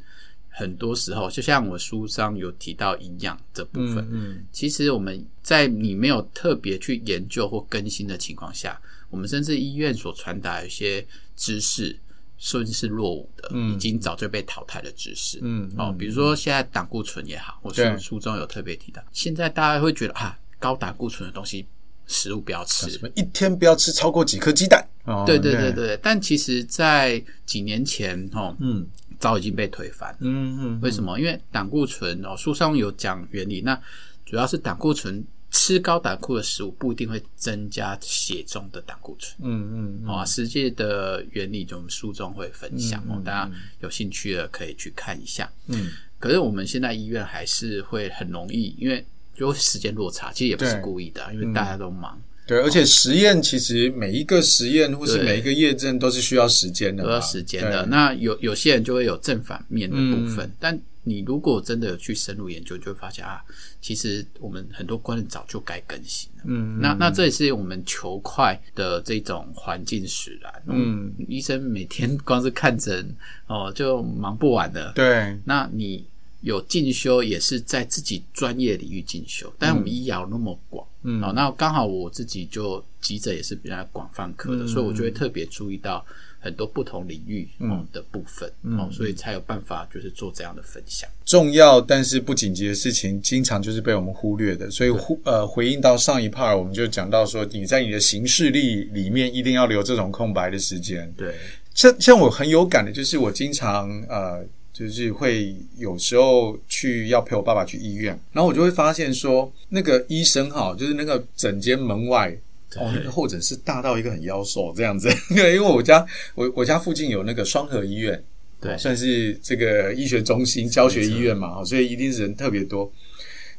S2: 很多时候，就像我书上有提到营养这部分，嗯，嗯，其实我们在你没有特别去研究或更新的情况下，我们甚至医院所传达一些知识，甚至是落伍的，嗯，已经早就被淘汰的知识，嗯，哦，比如说现在胆固醇也好，我书书中有特别提到，对现在大家会觉得啊，高胆固醇的东西食物不要吃，
S1: 什么一天不要吃超过几颗鸡蛋，
S2: 哦，对对。对对，但其实，在几年前，哦，嗯。早已经被推翻。嗯嗯，为什么？因为胆固醇哦，书上有讲原理。那主要是胆固醇，吃高胆固的食物不一定会增加血中的胆固醇。嗯嗯，啊，实际的原理就我们书中会分享哦，大家有兴趣的可以去看一下。嗯，可是我们现在医院还是会很容易，因为就时间落差，其实也不是故意的，因为大家都忙。
S1: 对，而且实验其实每一个实验或是每一个验证都是需要时间的，
S2: 都要时间的。那有有些人就会有正反面的部分，嗯、但你如果真的有去深入研究，就会发现啊，其实我们很多观念早就该更新了。嗯，那那这也是我们求快的这种环境使然。嗯，医生每天 (laughs) 光是看诊哦，就忙不完的。
S1: 对，
S2: 那你。有进修也是在自己专业领域进修，但我们医疗那么广，嗯，哦，那刚好我自己就急诊也是比较广泛科的，嗯、所以我就会特别注意到很多不同领域哦的部分，嗯、哦，所以才有办法就是做这样的分享。
S1: 重要但是不紧急的事情，经常就是被我们忽略的，所以忽呃回应到上一 part，我们就讲到说，你在你的行事历里面一定要留这种空白的时间。
S2: 对，
S1: 像像我很有感的，就是我经常呃。就是会有时候去要陪我爸爸去医院，然后我就会发现说，那个医生哈，就是那个诊间门外哦，那个候诊室大到一个很妖兽这样子。(laughs) 对，因为我家我我家附近有那个双河医院，对，算是这个医学中心、教学医院嘛，错所以一定是人特别多。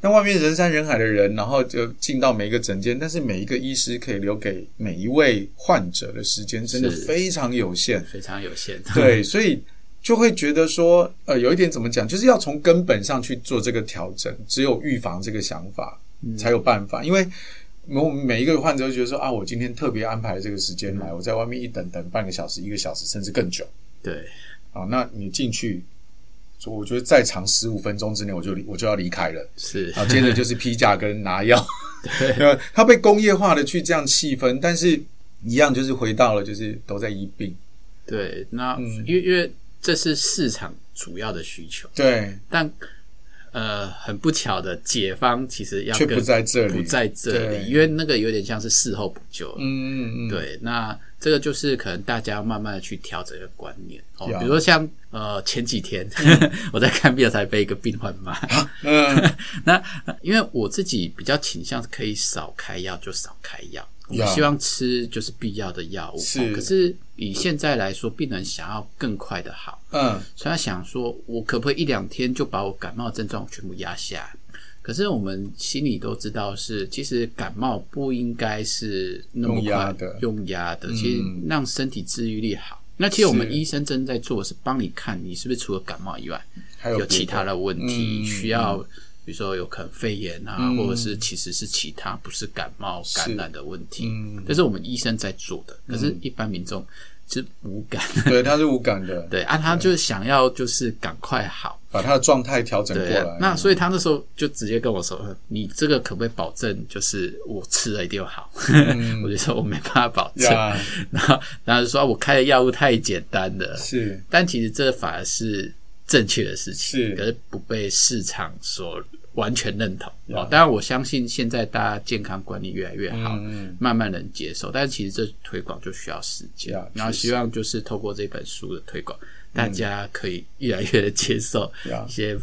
S1: 那外面人山人海的人，然后就进到每一个诊间，但是每一个医师可以留给每一位患者的时间真的非常有限，
S2: 非常有限。
S1: 对，(laughs) 所以就会觉得说，呃，有一点怎么讲，就是要从根本上去做这个调整，只有预防这个想法才有办法，嗯、因为。我们每一个患者都觉得说啊，我今天特别安排了这个时间来，嗯、我在外面一等等半个小时、一个小时，甚至更久。
S2: 对，
S1: 啊，那你进去，我觉得再长十五分钟之内，我就我就要离开了。
S2: 是，
S1: 啊，接着就是批假跟拿药。(laughs)
S2: 对，(laughs)
S1: 他被工业化的去这样细分，但是一样就是回到了就是都在医病。
S2: 对，那、嗯、因为因为这是市场主要的需求。
S1: 对，
S2: 但。呃，很不巧的，解方其实要
S1: 却不在这里，
S2: 不在这里，因为那个有点像是事后补救。
S1: 嗯嗯嗯，
S2: 对，那这个就是可能大家要慢慢的去调整一个观念哦。比如说像呃前几天、嗯、(laughs) 我在看病才被一个病患骂，嗯，(laughs) 那因为我自己比较倾向可以少开药就少开药。我希望吃就是必要的药物，是、哦。可是以现在来说，病人想要更快的好，嗯，所以他想说，我可不可以一两天就把我感冒的症状全部压下来？可是我们心里都知道是，其实感冒不应该是那么快压的，用压的，其实让身体治愈力好。嗯、那其实我们医生正在做的是帮你看你是不是除了感冒以外，还有其他的问题需要。比如说有可能肺炎啊，嗯、或者是其实是其他不是感冒感染的问题，嗯、这是我们医生在做的。可是，一般民众是无感，(laughs)
S1: 对，他是无感的，(laughs)
S2: 对啊，他就是想要就是赶快好，
S1: 把他的状态调整过来。
S2: 啊、那所以他那时候就直接跟我说：“你这个可不可以保证，就是我吃了一定好？”嗯、(laughs) 我就说我没办法保证。然后，然后就说我开的药物太简单了，
S1: 是，
S2: 但其实这反而是。正确的事情，
S1: 是，
S2: 可是不被市场所完全认同。哦，当然我相信现在大家健康管理越来越好，嗯，慢慢能接受。但是其实这推广就需要时间，然后希望就是透过这本书的推广，大家可以越来越的接受一些。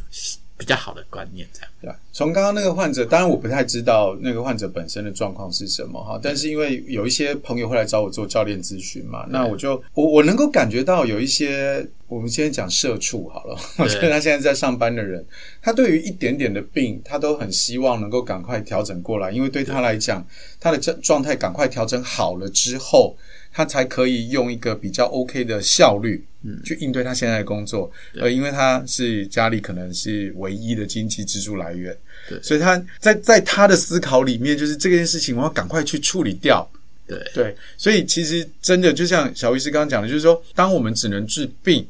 S2: 比较好的观念，这样
S1: 对。从刚刚那个患者，当然我不太知道那个患者本身的状况是什么哈，但是因为有一些朋友会来找我做教练咨询嘛，那我就我我能够感觉到有一些，我们先讲社畜好了，(laughs) 我觉得他现在在上班的人，他对于一点点的病，他都很希望能够赶快调整过来，因为对他来讲，他的状状态赶快调整好了之后。他才可以用一个比较 OK 的效率，嗯，去应对他现在的工作，呃，因为他是家里可能是唯一的经济支柱来源，对，所以他在在他的思考里面，就是这件事情我要赶快去处理掉，
S2: 对。
S1: 对，所以其实真的就像小医师刚刚讲的，就是说，当我们只能治病，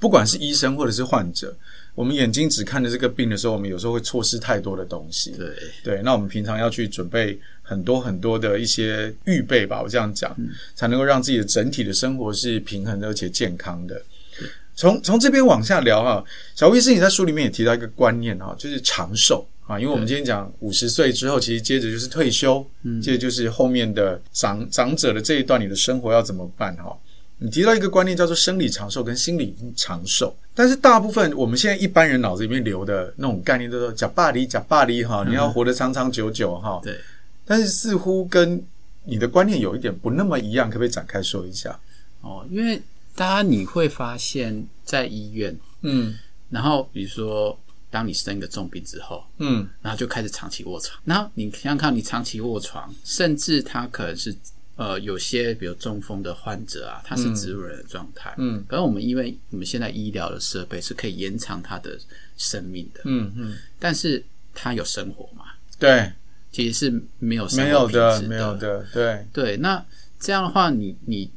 S1: 不管是医生或者是患者。我们眼睛只看着这个病的时候，我们有时候会错失太多的东西。
S2: 对。
S1: 对，那我们平常要去准备很多很多的一些预备吧，我这样讲，嗯、才能够让自己的整体的生活是平衡的而且健康的。对从从这边往下聊哈，小医师你在书里面也提到一个观念哈，就是长寿啊，因为我们今天讲五十岁之后，其实接着就是退休，嗯，接着就是后面的长长者的这一段，你的生活要怎么办哈？你提到一个观念叫做生理长寿跟心理长寿，但是大部分我们现在一般人脑子里面留的那种概念都说“假巴黎，假巴黎”哈，你要活得长长久久哈。对。但是似乎跟你的观念有一点不那么一样，可不可以展开说一下？
S2: 哦，因为大家你会发现在医院，嗯，然后比如说当你生一个重病之后，嗯，然后就开始长期卧床，然后你想想看，你长期卧床，甚至他可能是。呃，有些比如中风的患者啊，他是植物人的状态，嗯，可是我们因为我们现在医疗的设备是可以延长他的生命的，嗯嗯，嗯。但是他有生活嘛？
S1: 对，
S2: 其实是没有生活品质的，
S1: 没有的，对。
S2: 对。那这样的话你，你你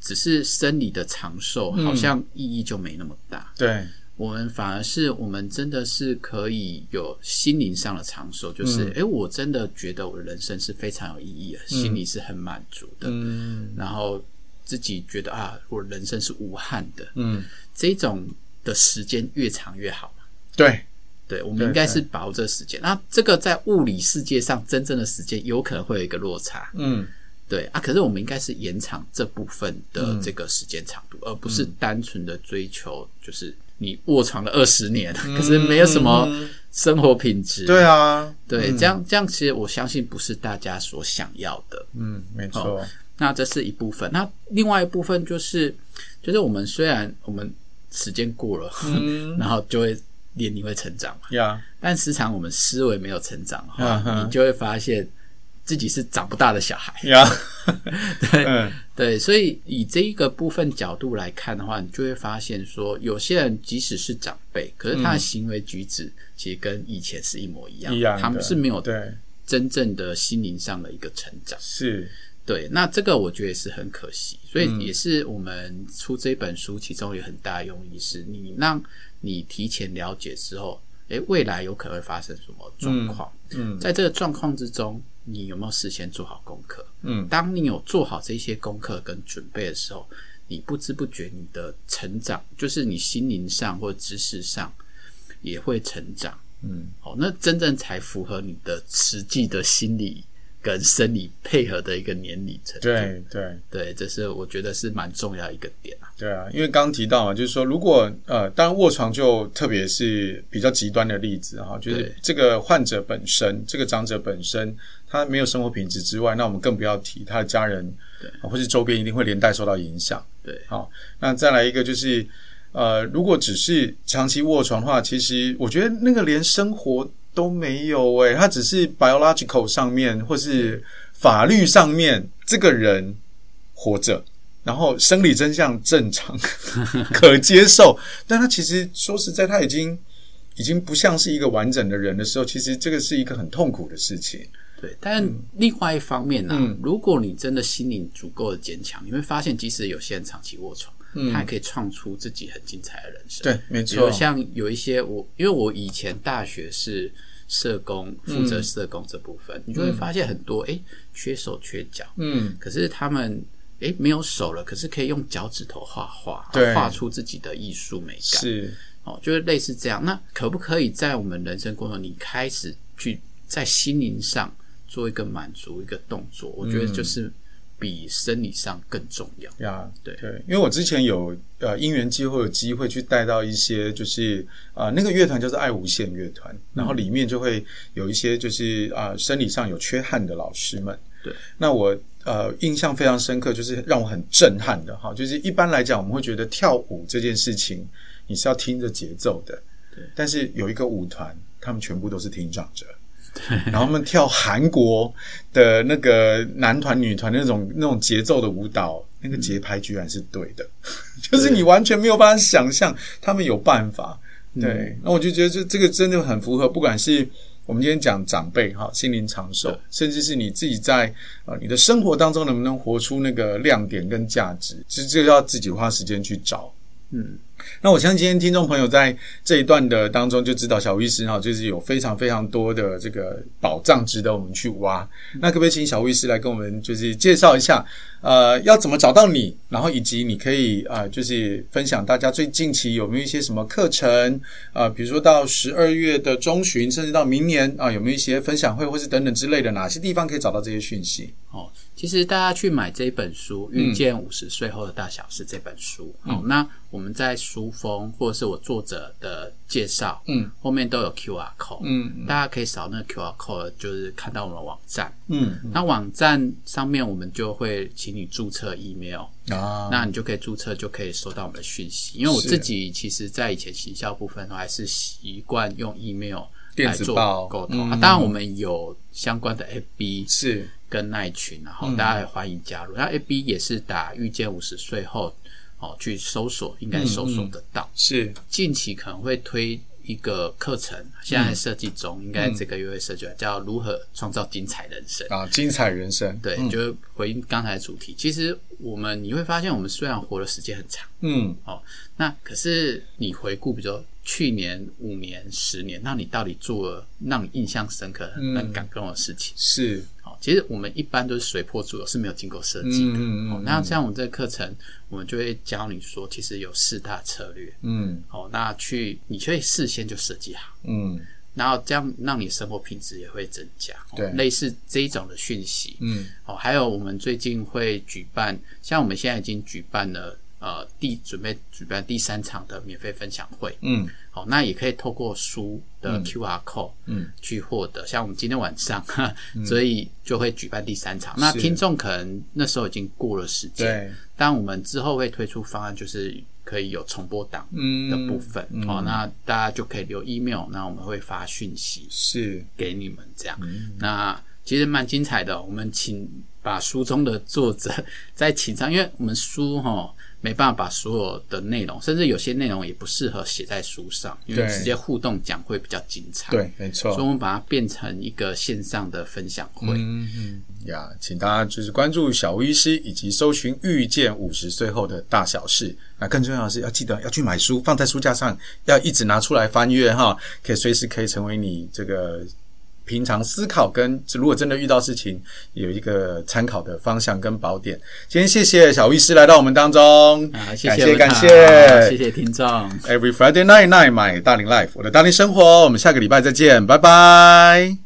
S2: 只是生理的长寿，好像意义就没那么大，
S1: 嗯、对。
S2: 我们反而是，我们真的是可以有心灵上的长寿，就是，诶、嗯、我真的觉得我的人生是非常有意义的，嗯、心里是很满足的，嗯，然后自己觉得啊，我人生是无憾的，嗯，这种的时间越长越好嘛，
S1: 对，
S2: 对，我们应该是把握这个时间。那这个在物理世界上真正的时间有可能会有一个落差，嗯，对啊，可是我们应该是延长这部分的这个时间长度，嗯、而不是单纯的追求就是。你卧床了二十年，可是没有什么生活品质。
S1: 对啊，
S2: 对，这样这样，其实我相信不是大家所想要的。
S1: 嗯，没错。
S2: 那这是一部分，那另外一部分就是，就是我们虽然我们时间过了，嗯，(laughs) 然后就会年龄会成长嘛。
S1: 呀，
S2: 但时常我们思维没有成长的话，你就会发现自己是长不大的小孩。呀，(laughs) 对对，所以以这一个部分角度来看的话，你就会发现说，有些人即使是长辈，可是他的行为举止其实跟以前是一模一样，一样，他们是没有对真正的心灵上的一个成长。
S1: 是。
S2: 对，那这个我觉得也是很可惜，所以也是我们出这本书，其中有很大的用意是，你让你提前了解之后，诶，未来有可能会发生什么状况？嗯，在这个状况之中，你有没有事先做好功课？嗯，当你有做好这些功课跟准备的时候，你不知不觉你的成长，就是你心灵上或知识上也会成长。嗯，好，那真正才符合你的实际的心理。跟生理配合的一个年龄层，
S1: 对对
S2: 对，这是我觉得是蛮重要一个点啊。
S1: 对啊，因为刚刚提到嘛，就是说，如果呃，当然卧床就特别是比较极端的例子哈，就是这个患者本身，这个长者本身，他没有生活品质之外，那我们更不要提他的家人，对，或是周边一定会连带受到影响。
S2: 对，
S1: 好，那再来一个就是，呃，如果只是长期卧床的话，其实我觉得那个连生活。都没有诶、欸，他只是 biological 上面或是法律上面这个人活着，然后生理真相正常 (laughs) 可接受，但他其实说实在，他已经已经不像是一个完整的人的时候，其实这个是一个很痛苦的事情。
S2: 对，但另外一方面呢、啊嗯，如果你真的心灵足够的坚强，你会发现，即使有些人长期卧床。嗯，他还可以创出自己很精彩的人生。
S1: 对，没错。
S2: 比如像有一些我，因为我以前大学是社工，负责社工这部分，嗯、你就会发现很多诶、欸、缺手缺脚，嗯，可是他们诶、欸、没有手了，可是可以用脚趾头画画，画出自己的艺术美感。是哦，就是类似这样。那可不可以在我们人生过程中，你开始去在心灵上做一个满足一个动作？我觉得就是。比生理上更重要。
S1: 呀，yeah, 对。对，因为我之前有呃因缘机会有机会去带到一些就是啊、呃、那个乐团叫做爱无限乐团，然后里面就会有一些就是啊、呃、生理上有缺憾的老师们，
S2: 对，
S1: 那我呃印象非常深刻，就是让我很震撼的哈，就是一般来讲我们会觉得跳舞这件事情你是要听着节奏的，
S2: 对，
S1: 但是有一个舞团，他们全部都是听障者。然后他们跳韩国的那个男团、女团那种那种节奏的舞蹈，那个节拍居然是对的，(laughs) 就是你完全没有办法想象他们有办法。对，那我就觉得这这个真的很符合，不管是我们今天讲长辈哈，心灵长寿，甚至是你自己在啊你的生活当中能不能活出那个亮点跟价值，其实这个要自己花时间去找。嗯。那我相信今天听众朋友在这一段的当中就知道小吴医师哈，就是有非常非常多的这个宝藏值得我们去挖。那可不可以请小吴医师来跟我们就是介绍一下，呃，要怎么找到你，然后以及你可以啊、就是分享大家最近期有没有一些什么课程啊、比如说到十二月的中旬，甚至到明年啊、有没有一些分享会或是等等之类的，哪些地方可以找到这些讯息？
S2: 哦，其实大家去买这本书《遇见五十岁后的大小事》这本书，嗯、哦，那我们在书封或者是我作者的介绍，嗯，后面都有 QR code，嗯，大家可以扫那个 QR code，就是看到我们的网站，嗯，那网站上面我们就会请你注册 email 啊，那你就可以注册，就可以收到我们的讯息。因为我自己其实在以前行销部分，我还是习惯用 email 来做沟通。啊，当然我们有相关的 FB 是。跟那一群，然后大家也欢迎加入。然后 FB 也是打遇见五十岁后哦，去搜索应该搜索得到。嗯嗯、是近期可能会推一个课程，现在设计中，嗯、应该这个月会设计，叫如何创造精彩人生
S1: 啊！精彩人生，
S2: 对，嗯、就回应刚才的主题。其实我们你会发现，我们虽然活的时间很长，嗯，哦，那可是你回顾，比如说。去年、五年、十年，那你到底做了让你印象深刻、很感动的事情？嗯、是，好，其实我们一般都是随波逐流，是没有经过设计的。嗯嗯，那像我们这个课程，我们就会教你说，其实有四大策略。嗯，好，那去你可以事先就设计好。嗯，然后这样让你生活品质也会增加。对，类似这一种的讯息。嗯，哦，还有我们最近会举办，像我们现在已经举办了。呃，第准备举办第三场的免费分享会，嗯，好，那也可以透过书的 QR code，嗯，去获得。像我们今天晚上，嗯、所以就会举办第三场。那听众可能那时候已经过了时间，对，但我们之后会推出方案，就是可以有重播档的部分、嗯、哦，那大家就可以留 email，那我们会发讯息是。给你们这样。嗯、那其实蛮精彩的，我们请把书中的作者 (laughs) 再请上，因为我们书哈没办法把所有的内容，甚至有些内容也不适合写在书上，因为直接互动讲会比较精彩。
S1: 对，没错。
S2: 所以我们把它变成一个线上的分享会。
S1: 嗯嗯呀，请大家就是关注小吴医师，以及搜寻遇见五十岁后的大小事。那更重要的是要记得要去买书，放在书架上，要一直拿出来翻阅哈，可以随时可以成为你这个。平常思考跟如果真的遇到事情，有一个参考的方向跟宝典。今天谢谢小吴医师来到我们当中，
S2: 啊，谢谢
S1: 感谢，感谢，谢
S2: 谢听众。
S1: Every Friday night night，my 大龄 life，我的大龄生活，我们下个礼拜再见，拜拜。